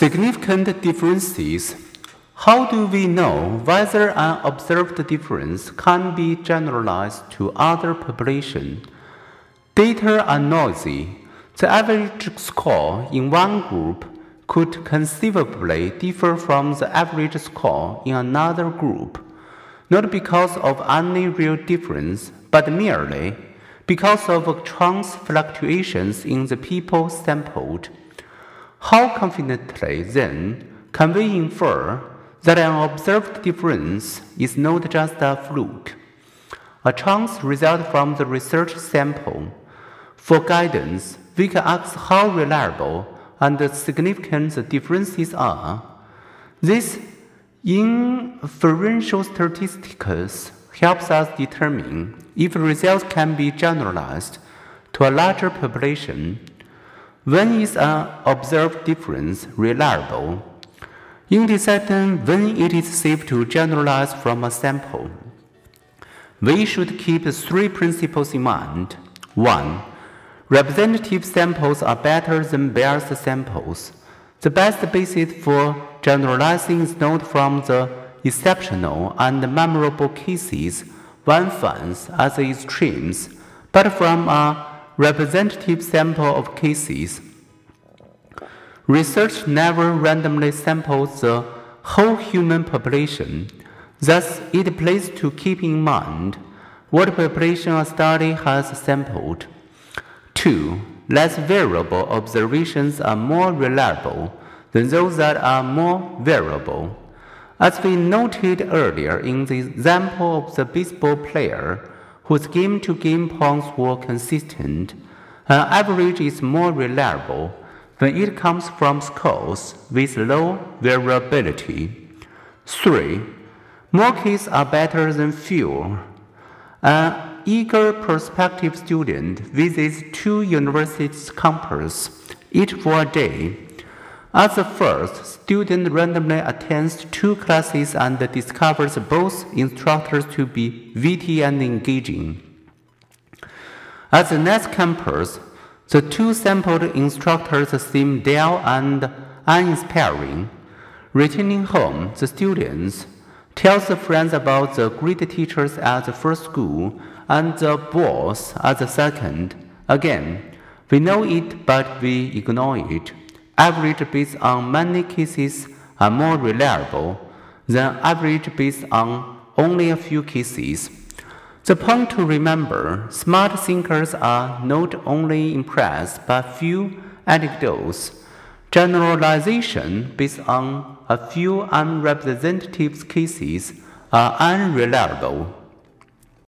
Significant differences. How do we know whether an observed difference can be generalized to other population? Data are noisy. The average score in one group could conceivably differ from the average score in another group, not because of any real difference, but merely because of chance fluctuations in the people sampled. How confidently, then, can we infer that an observed difference is not just a fluke, a chance result from the research sample? For guidance, we can ask how reliable and significant the differences are. This inferential statistics helps us determine if results can be generalized to a larger population when is an observed difference reliable? In deciding when it is safe to generalize from a sample, we should keep three principles in mind. 1. Representative samples are better than biased samples. The best basis for generalizing is not from the exceptional and memorable cases one finds as extremes, but from a representative sample of cases. Research never randomly samples the whole human population, thus, it pays to keep in mind what population a study has sampled. 2. Less variable observations are more reliable than those that are more variable. As we noted earlier in the example of the baseball player, whose game to game points were consistent, an average is more reliable when it comes from scores with low variability. 3. More cases are better than fewer. An eager prospective student visits two universities campus, each for a day. At the first, student randomly attends two classes and discovers both instructors to be witty and engaging. At the next campus, the two sampled instructors seem dull and uninspiring. Returning home, the students tells the friends about the great teachers at the first school and the boss at the second. Again, we know it, but we ignore it average based on many cases are more reliable than average based on only a few cases. The point to remember smart thinkers are not only impressed by few anecdotes, generalization based on a few unrepresentative cases are unreliable.